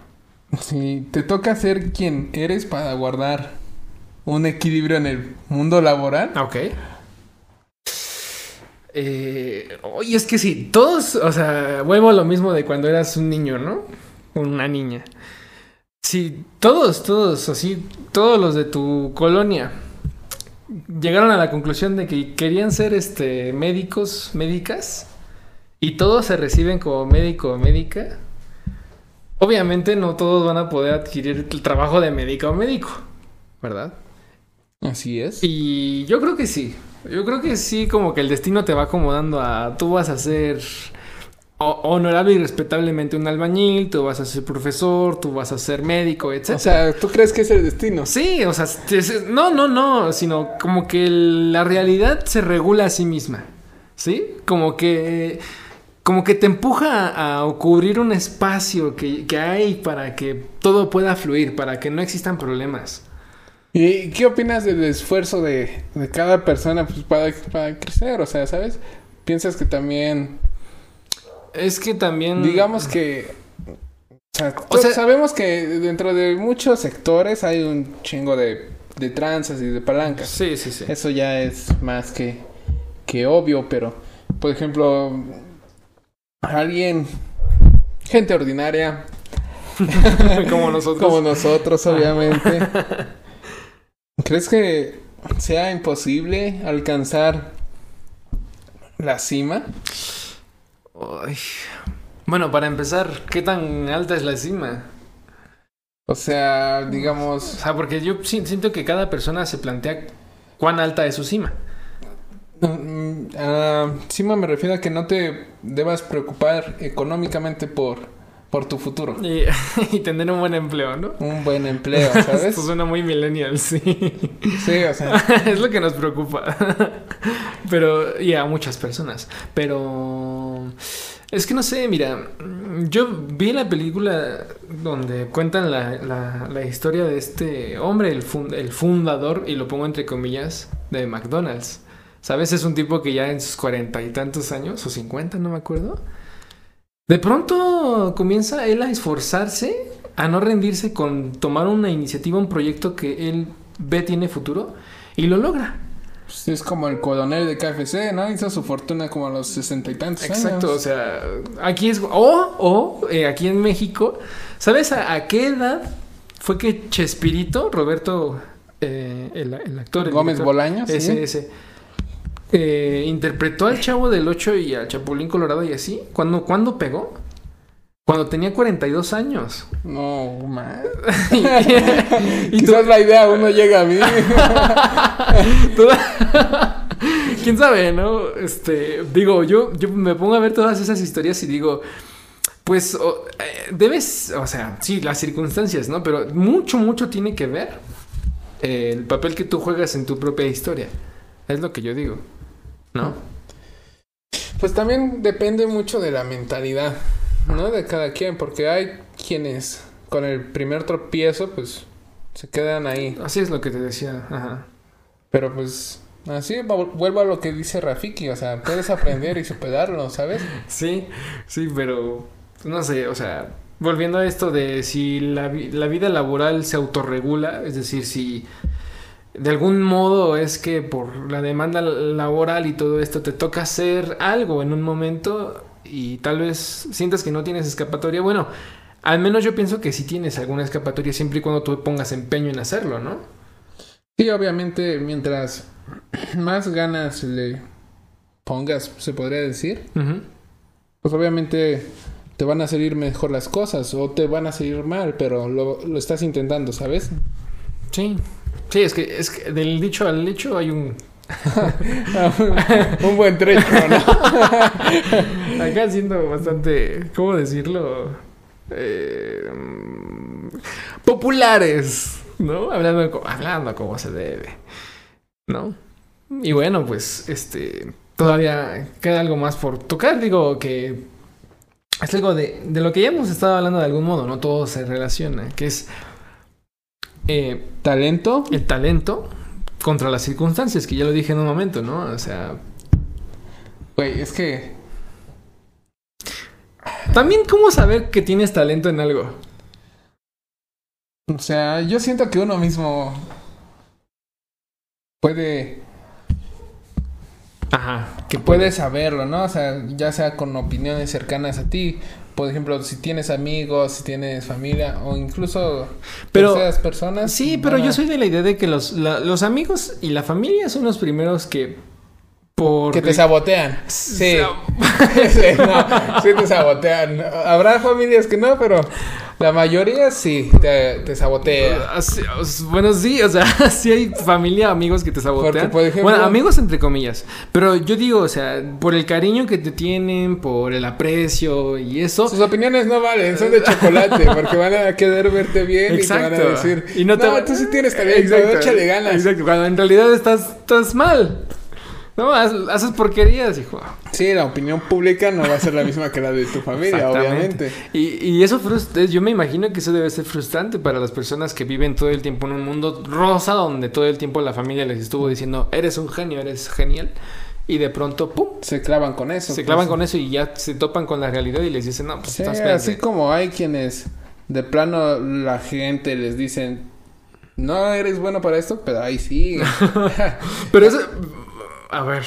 si te toca ser quien eres para guardar un equilibrio en el mundo laboral. Ok. Eh, oye, es que sí, todos, o sea, vuelvo a lo mismo de cuando eras un niño, ¿no? Una niña. Sí, todos, todos, así, todos los de tu colonia llegaron a la conclusión de que querían ser este médicos, médicas, y todos se reciben como médico o médica. Obviamente no todos van a poder adquirir el trabajo de médica o médico, ¿verdad? Así es. Y yo creo que sí. Yo creo que sí, como que el destino te va acomodando a. Tú vas a ser ho- honorable y respetablemente un albañil, tú vas a ser profesor, tú vas a ser médico, etc. O sea, ¿tú crees que es el destino? sí, o sea, no, no, no, sino como que la realidad se regula a sí misma. ¿Sí? Como que. Como que te empuja a cubrir un espacio que, que hay para que todo pueda fluir, para que no existan problemas. ¿Y qué opinas del esfuerzo de, de cada persona pues, para, para crecer? O sea, ¿sabes? Piensas que también, Es que también. digamos que... O sea, O todos sea- sabemos que dentro de muchos sectores hay un chingo de, de tranzas y de palancas. Sí, sí, sí. Eso ya es más que, que obvio, pero, por ejemplo, alguien, gente ordinaria, como nosotros. como nosotros, obviamente, ¿crees que sea imposible alcanzar la cima? Ay. Bueno, para empezar, ¿qué tan alta es la cima? O sea, O digamos, sea, porque yo si- siento que cada persona se plantea cuán alta es su cima. Ah, cima me refiero a que no te debas preocupar económicamente por por tu futuro. Y, y tener un buen empleo, ¿no? Un buen empleo, ¿sabes? Esto suena muy millennial, sí. Sí, o sea, es lo que nos preocupa. Pero, y a muchas personas. Pero, es que no sé, mira, yo vi la película donde cuentan la, la- la historia de este hombre, el, fun- el fundador, y lo pongo entre comillas, de McDonald's. ¿Sabes? Es un tipo que ya en sus cuarenta y tantos años, o cincuenta, no me acuerdo. De pronto comienza él a esforzarse, a no rendirse con tomar una iniciativa, un proyecto que él ve tiene futuro, y lo logra. pues es como el coronel de KFC, ¿no? Hizo su fortuna como a los sesenta y tantos Exacto, o sea, aquí es... O, o eh, aquí en México, ¿sabes a, a qué edad fue que Chespirito, Roberto, eh, el, el actor... el Gómez director, Bolaños, ¿sí? Ese, ese. Eh, interpretó al Chavo del 8 y al Chapulín Colorado y así. ¿Cuándo, ¿Cuándo pegó? Cuando tenía 42 años. No, man. y, y tú- Quizás la idea uno llega a mí. ¿Quién sabe, no? Este, digo, yo, yo me pongo a ver todas esas historias y digo, pues o- eh, debes, o sea, sí, las circunstancias, ¿no? Pero mucho, mucho tiene que ver eh, el papel que tú juegas en tu propia historia. Es lo que yo digo, ¿no? Pues también depende mucho de la mentalidad, ¿no? De cada quien, porque hay quienes con el primer tropiezo, pues se quedan ahí. Así es lo que te decía. Ajá. Pero pues así vu- vuelvo a lo que dice Rafiki, o sea, puedes aprender y superarlo, ¿sabes? Sí, sí, pero no sé, o sea, volviendo a esto de si la, la vida laboral se autorregula, es decir, si de algún modo es que por la demanda laboral y todo esto te toca hacer algo en un momento y tal vez sientas que no tienes escapatoria, bueno, al menos yo pienso que sí tienes alguna escapatoria siempre y cuando tú pongas empeño en hacerlo, ¿no? Sí, obviamente, mientras más ganas le pongas, se podría decir, pues obviamente te van a salir mejor las cosas o te van a salir mal, pero lo, lo estás intentando, ¿sabes? Sí, sí, es que, es que del dicho al hecho hay un... Un buen trecho, ¿no? Acá siendo bastante, ¿cómo decirlo? Eh, populares, ¿no? Hablando, hablando como se debe, ¿no? Y bueno, pues, este, todavía queda algo más por tocar, digo que es algo de, de lo que ya hemos estado hablando de algún modo, ¿no? Todo se relaciona, que es eh, Talento. el talento contra las circunstancias, que ya lo dije en un momento, ¿no? O sea, Güey, es que también cómo saber que tienes talento en algo. O sea, yo siento que uno mismo puede, Ajá, que puede saberlo, ¿no? O sea, ya sea con opiniones cercanas a ti. Por ejemplo, si tienes amigos, si tienes familia o incluso Pero- terceras personas. Sí, pero a- yo soy de la idea de que los, la- los amigos y la familia son los primeros que por Que te sabotean. Sí. Sí, no, sí te sabotean. Habrá familias que no, pero la mayoría sí te, te sabotea. Bueno, sí, o sea, sí hay familia, amigos que te sabotean. Porque, por ejemplo- bueno, amigos entre comillas. Pero yo digo, o sea, por el cariño que te tienen, por el aprecio y eso. Sus opiniones no valen, son de chocolate, porque van a querer verte bien y te van a decir, Y no, te no, tú sí tienes talento, Exacto. échale ganas. Exacto, cuando en realidad estás, estás mal. No, haz- haces porquerías, hijo. Sí, la opinión pública no va a ser la misma que la de tu familia, obviamente. Y, y eso frustra, yo me imagino que eso debe ser frustrante para las personas que viven todo el tiempo en un mundo rosa donde todo el tiempo la familia les estuvo diciendo, eres un genio, eres genial. Y de pronto, ¡pum! Se clavan con eso. Se pues. clavan con eso y ya se topan con la realidad y les dicen, no, pues Sí, estás así pendejo". como hay quienes de plano la gente les dicen, no eres bueno para esto, pero ahí sí. Pero eso, a ver,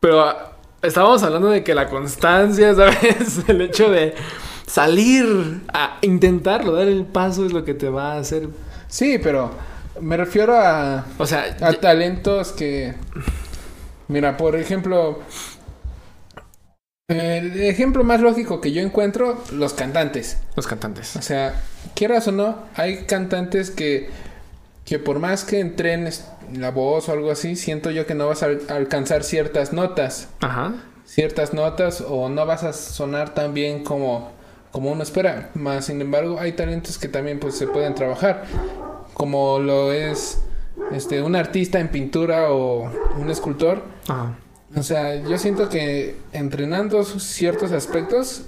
pero ah, estábamos hablando de que la constancia, ¿sabes? El hecho de salir a intentarlo, dar el paso es lo que te va a hacer. sí, pero me refiero a, O sea, a ya- talentos que... Mira, por ejemplo, el ejemplo más lógico que yo encuentro, los cantantes. los cantantes. O sea, quieras o no, hay cantantes que, que por más que entrenes la voz o algo así, siento yo que no vas a al- alcanzar ciertas notas. Ajá. Ciertas notas o no vas a sonar tan bien como, como uno espera. Más sin embargo, hay talentos que también pues se pueden trabajar, como lo es este un artista en pintura o un escultor. Ajá. O sea, yo siento que entrenando ciertos aspectos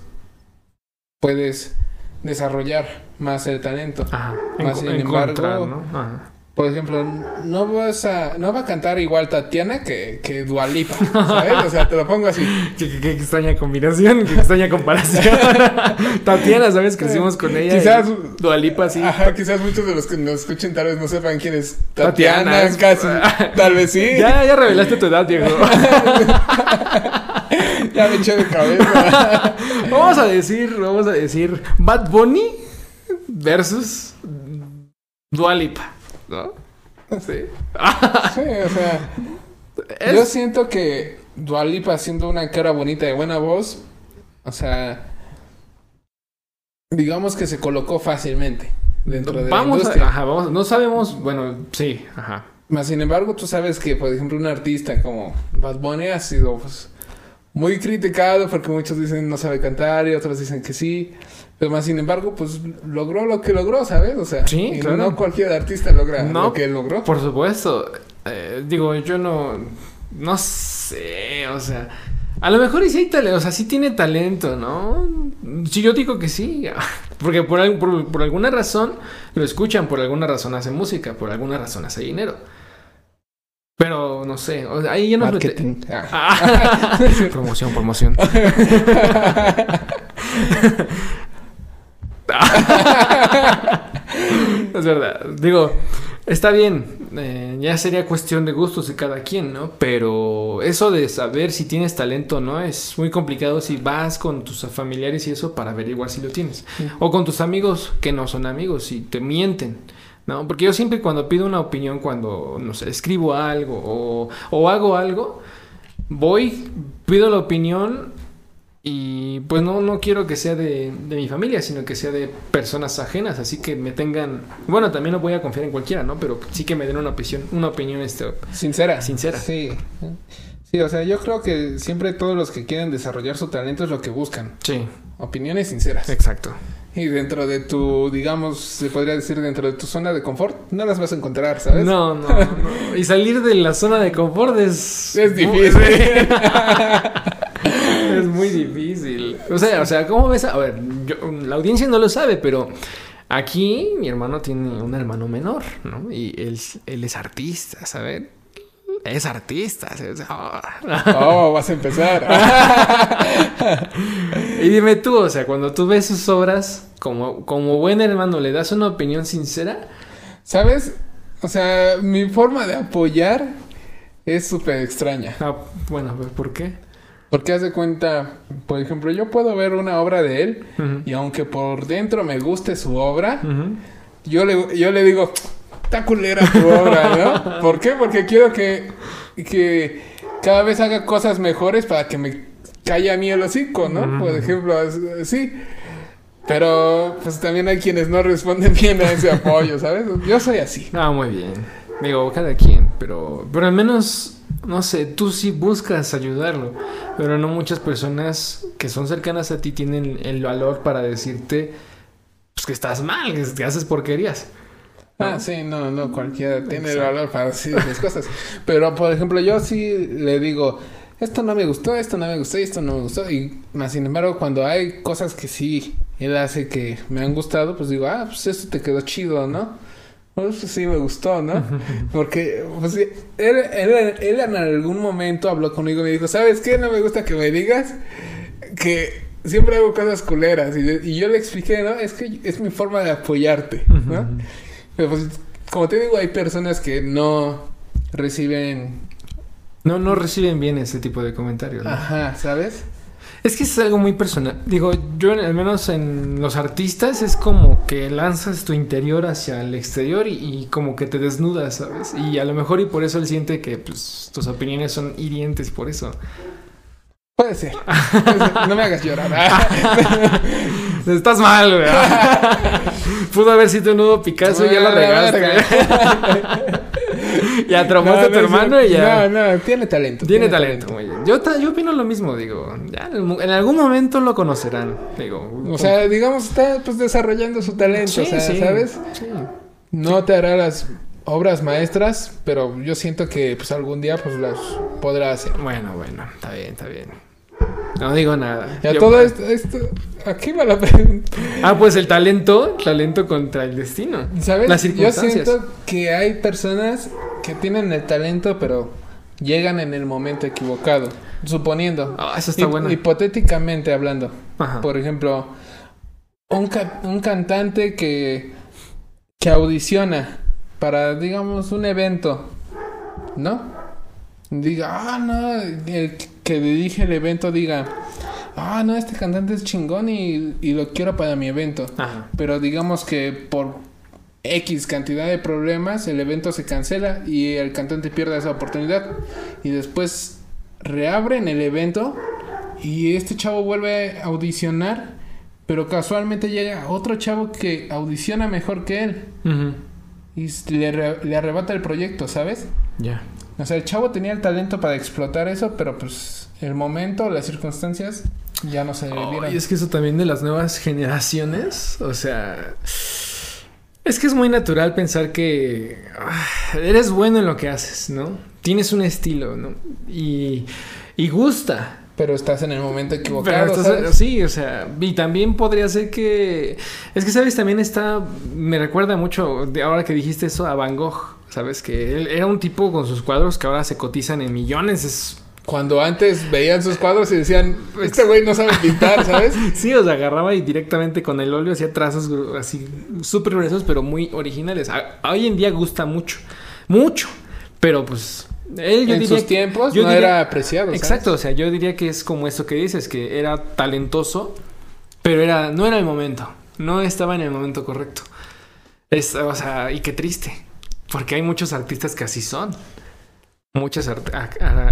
puedes desarrollar más el talento. Ajá. Más sin embargo, Por ejemplo, no vas a, no va a cantar igual Tatiana que, que Dualipa, ¿sabes? O sea, te lo pongo así. Qué, qué extraña combinación, qué extraña comparación. Tatiana, ¿sabes? Crecimos con ella. Quizás- Dualipa, sí. Ajá, quizás muchos de los que nos escuchen tal vez no sepan quién es Tatiana, Tatiana, es- casi, tal vez sí. Ya, ya revelaste tu edad, Diego. Ya me eché de cabeza. vamos a decir, vamos a decir Bad Bunny versus Dualipa, ¿no? Sí. Sí, o sea, Es- yo siento que Dualipa siendo una cara bonita y buena voz, o sea, digamos que se colocó fácilmente dentro de vamos la industria. a, ajá, vamos, no sabemos, bueno, sí, ajá. Más sin embargo, tú sabes que, por ejemplo, un artista como Bad Bunny ha sido pues, muy criticado porque muchos dicen no sabe cantar y otros dicen que sí. Pero más sin embargo, pues logró lo que logró, ¿sabes? O sea, Sí, y claro. no cualquier artista logra No, lo que él logró. Por supuesto. Eh, digo, yo no. No sé, o sea. A lo mejor y sí hay talento, o sea, sí tiene talento, ¿no? Sí, yo digo que sí. Porque por, por, por alguna razón lo escuchan, por alguna razón hace música, por alguna razón hace dinero. Pero no sé, o sea, ahí ya nos mete- Marketing. Ah. Ah. promoción, promoción. es verdad. Digo, está bien. eh, ya sería cuestión de gustos de cada quien, ¿no? Pero eso de saber si tienes talento o no es muy complicado si vas con tus familiares y eso para averiguar si lo tienes. O con tus amigos que no son amigos y te mienten. ¿No? Porque yo siempre cuando pido una opinión, cuando, no sé, escribo algo o, o hago algo, voy, pido la opinión y pues no, no quiero que sea de, de mi familia, sino que sea de personas ajenas, así que me tengan, bueno, también no voy a confiar en cualquiera, ¿no? Pero sí que me den una opinión, una opinión este, Sincera. Sincera. Sí. Sí, o sea, yo creo que siempre todos los que quieren desarrollar su talento es lo que buscan. sí, Opiniones sinceras. exacto. Y dentro de tu, digamos, se podría decir dentro de tu zona de confort, no las vas a encontrar, ¿sabes? No, no, no. Y salir de la zona de confort es... Es difícil. muy difícil. O sea, o sea, ¿cómo ves? A ver, yo- la audiencia no lo sabe, pero aquí mi hermano tiene un hermano menor, ¿no? Y él, él es artista, ¿sabes? Es artista. ¿sabes? Ah. Oh, vas a empezar. Y dime tú, o sea, cuando tú ves sus obras, como, como buen hermano, ¿le das una opinión sincera? ¿Sabes? O sea, mi forma de apoyar es súper extraña. Ah, bueno, ¿por qué? Porque haz de cuenta, por ejemplo, yo puedo ver una obra de él y aunque por dentro me guste su obra, yo le, yo le digo, está culera tu obra, ¿no? ¿Por qué? Porque quiero que, que cada vez haga cosas mejores para que me calle a mí el hocico, ¿no? Por ejemplo, sí. Pero pues también hay quienes no responden bien a ese apoyo, ¿sabes? Yo soy así. Ah, muy bien. Digo, cada quien, pero, pero al menos, no sé, tú sí buscas ayudarlo, pero no muchas personas que son cercanas a ti tienen el valor para decirte pues, que estás mal, que, que haces porquerías. Ah, sí, no, no, cualquiera tiene el valor para decir esas cosas. Pero, por ejemplo, yo sí le digo, esto no me gustó, esto no me gustó y esto no me gustó. Y más sin embargo, cuando hay cosas que sí él hace que me han gustado, pues digo, ah, pues esto te quedó chido, ¿no? Pues sí me gustó, ¿no? Porque, pues él, él, él en algún momento habló conmigo y me dijo, ¿sabes qué? No me gusta que me digas que siempre hago cosas culeras. Y, y yo le expliqué, ¿no? Es que es mi forma de apoyarte, ¿no? Pero pues, como te digo, hay personas que no reciben... No, no reciben bien ese tipo de comentarios. ¿no? Ajá, ¿sabes? Es que es algo muy personal. Digo, yo al menos en los artistas es como que lanzas tu interior hacia el exterior y, y como que te desnudas, ¿sabes? Y a lo mejor y por eso él siente que pues, tus opiniones son hirientes por eso. Puede ser. Puede ser. No me hagas llorar. Estás mal, güey. Pudo haber sido un nudo Picasso y ya lo Ah, regaste. ya traumaste a tu no hermano y ya. No, no, tiene talento. Tiene talento, muy bien. Yo, yo opino lo mismo, digo. Ya en, algún momento lo conocerán. Digo. O sea, digamos, está pues desarrollando su talento, sí, o sea, sí, ¿sabes? Sí. No te hará las obras maestras, pero yo siento que pues algún día pues las podrá hacer. Bueno, bueno, está bien, está bien. No digo nada. Ya Yo- todo esto, esto, aquí va la pregunta. Ah, pues el talento, talento contra el destino. ¿Sabes? Las Yo circunstancias. siento que hay personas que tienen el talento, pero llegan en el momento equivocado. Suponiendo. Ah, eso está Hip- bueno. Hipotéticamente hablando. Ajá. Por ejemplo, un, ca- un cantante que, que audiciona para, digamos, un evento, ¿no? Diga, ah, no, el que dirige el evento diga, ah, no, este cantante es chingón y, y lo quiero para mi evento. Ajá. Pero digamos que por X cantidad de problemas el evento se cancela y el cantante pierde esa oportunidad. Y después reabren el evento y este chavo vuelve a audicionar, pero casualmente llega otro chavo que audiciona mejor que él y le, le arrebata el proyecto, ¿sabes? Ya. O sea, el chavo tenía el talento para explotar eso, pero pues el momento, las circunstancias ya no se le Oh, y es que eso también de las nuevas generaciones, o sea, es que es muy natural pensar que ah, eres bueno en lo que haces, ¿no? Tienes un estilo, ¿no? Y, y gusta. Pero estás en el momento equivocado, Pero estás- ¿sabes? sí, o sea, y también podría ser que... Es que, ¿sabes? También está... Me recuerda mucho, de ahora que dijiste eso, a Van Gogh, ¿sabes? Que él era un tipo con sus cuadros que ahora se cotizan en millones. Es Cuando antes veían sus cuadros y decían, este güey no sabe pintar, ¿sabes? Sí, o sea, agarraba y directamente con el óleo hacía trazos así súper gruesos, pero muy originales. A- hoy en día gusta mucho, mucho, pero pues él yo en diría sus que- tiempos yo no diría- era apreciado. ¿sabes? Exacto, o sea, yo diría que es como eso que dices, que era talentoso, pero era no era el momento, no estaba en el momento correcto. Es, o sea, y qué triste, porque hay muchos artistas que así son. Muchos art-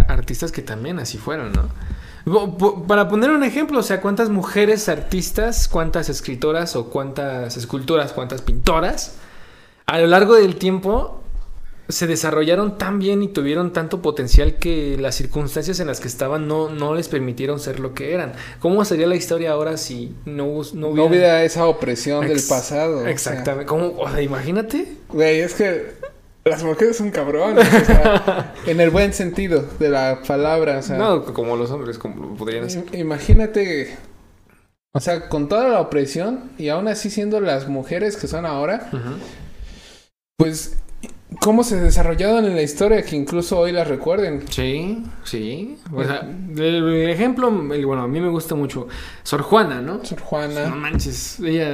artistas que también así fueron, ¿no? Para poner un ejemplo, o sea, cuántas mujeres artistas, cuántas escritoras o cuántas escultoras, cuántas pintoras, a lo largo del tiempo se desarrollaron tan bien y tuvieron tanto potencial que las circunstancias en las que estaban no, no les permitieron ser lo que eran. ¿Cómo sería la historia ahora si no, no No hubiera... hubiera esa opresión del pasado. o sea, Exactamente. ¿Cómo? O sea, imagínate. Güey, es que las mujeres son cabrones. o sea, en el buen sentido de la palabra. O sea, no, como los hombres, como podrían imagínate. O sea, con toda la opresión y aún así siendo las mujeres que son ahora, pues cómo se desarrollaron en la historia que incluso hoy las recuerden. Sí, sí. O sea, el, ejemplo, el- bueno, a mí me gusta mucho. Sor Juana, ¿no? Sor No Juana. manches. Ella,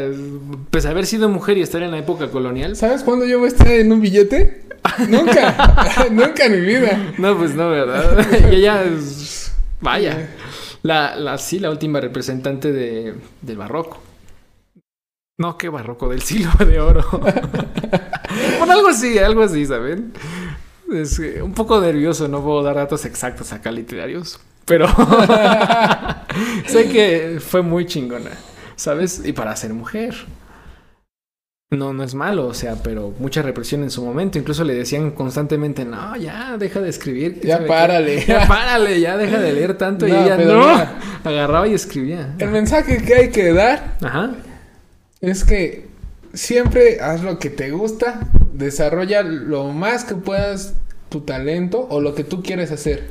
a haber sido mujer y estar en la época colonial. ¿Sabes cuándo yo voy a estar en un billete? Nunca, nunca en mi vida. No, pues no, ¿verdad? y ella es. Vaya. La, la, sí, la última representante de, del barroco. No, qué barroco, del siglo de oro. Bueno, algo así, algo así, ¿saben? Es eh, un poco nervioso, no puedo dar datos exactos acá literarios. Pero sé que fue muy chingona, ¿sabes? Y para ser mujer. No, no es malo, o sea, pero mucha represión en su momento. Incluso le decían constantemente, no, ya, deja de escribir. Ya párale. Ya párale, ya deja de leer tanto. y ella, no, mira. agarraba y escribía. El mensaje que hay que dar Ajá. es que siempre haz lo que te gusta, desarrolla lo más que puedas tu talento o lo que tú quieres hacer.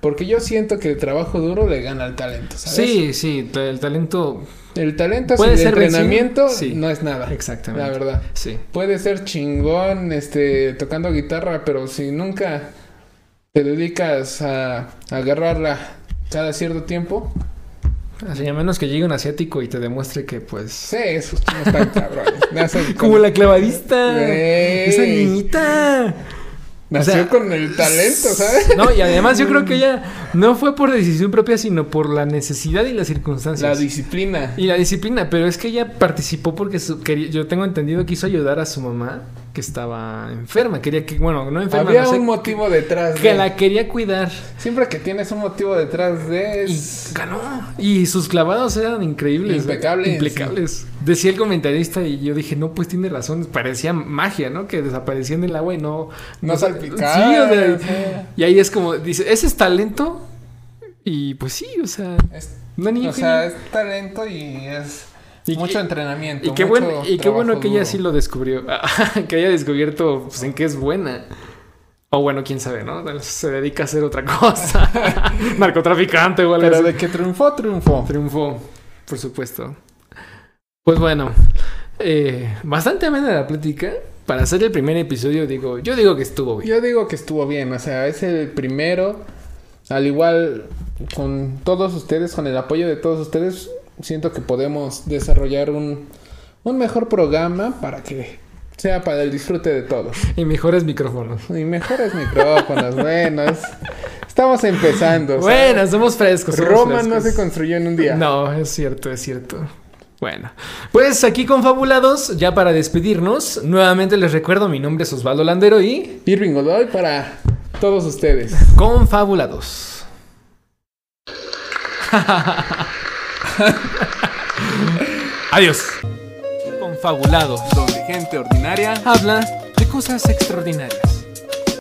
Porque yo siento que el trabajo duro le gana al talento, ¿sabes? Sí, sí, el talento. El talento Puede sin ser entrenamiento sí. no es nada. Exactamente. La verdad. Sí. Puede ser chingón este tocando guitarra, pero si nunca te dedicas a, a agarrarla cada cierto tiempo, Así, a menos que llegue un asiático y te demuestre que, pues. sí, esos no están cabrones. Como con- la clavadista. Güey. Esa niñita. Nació o sea, con el talento, ¿sabes? No, y además yo creo que ella no fue por decisión propia, sino por la necesidad y las circunstancias. La disciplina. Y la disciplina, pero es que ella participó porque su- quería- yo tengo entendido que quiso ayudar a su mamá que estaba enferma. Quería que, bueno, no enferma, Había no sé, un motivo detrás. que de- la quería cuidar. Siempre que tienes un motivo detrás de... Y ganó. Y sus clavados eran increíbles. Impecables, Impecables. Decía el comentarista y yo dije, no, pues tiene razón. Parecía magia, ¿no? Que desaparecía en el agua y no... No sa- salpicaba, Sí, o sea, o sea. Y ahí es como, dice, ese es talento. Y pues sí, o sea... es- No, ni o sea, es talento y es Y- mucho entrenamiento. Y qué, mucho bueno, y qué bueno que ella sí lo descubrió. que haya descubierto pues, en qué es buena. O bueno, quién sabe, ¿no? Se dedica a hacer otra cosa. Narcotraficante o algo Pero así. de que triunfó, triunfó. Triunfó, por supuesto. Pues bueno, eh, bastante amena la plática. Para hacer el primer episodio, digo, yo digo que estuvo bien. Yo digo que estuvo bien, o sea, es el primero. Al igual con todos ustedes, con el apoyo de todos ustedes, siento que podemos desarrollar un, un mejor programa para que sea para el disfrute de todos. Y mejores micrófonos. Y mejores micrófonos, buenos. Estamos empezando. sea, Bueno, somos frescos. somos Roma no se construyó en un día. No, es cierto, es cierto. Bueno, pues aquí confabulados, ya para despedirnos, nuevamente les recuerdo, mi nombre es Osvaldo Landero y Irving Godoy para todos ustedes. confabulados. Adiós. Confabulados. Donde gente ordinaria Habla de cosas extraordinarias.